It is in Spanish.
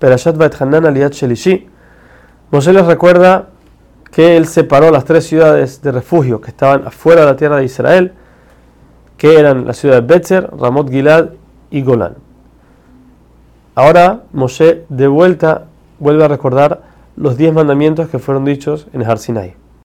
Perashat Hanan Aliyat Shelishi. Moshe les recuerda que él separó las tres ciudades de refugio que estaban afuera de la tierra de Israel, que eran la ciudad de Betzer, Ramot Gilad y Golán. Ahora Moshe de vuelta vuelve a recordar los diez mandamientos que fueron dichos en Har Sinai.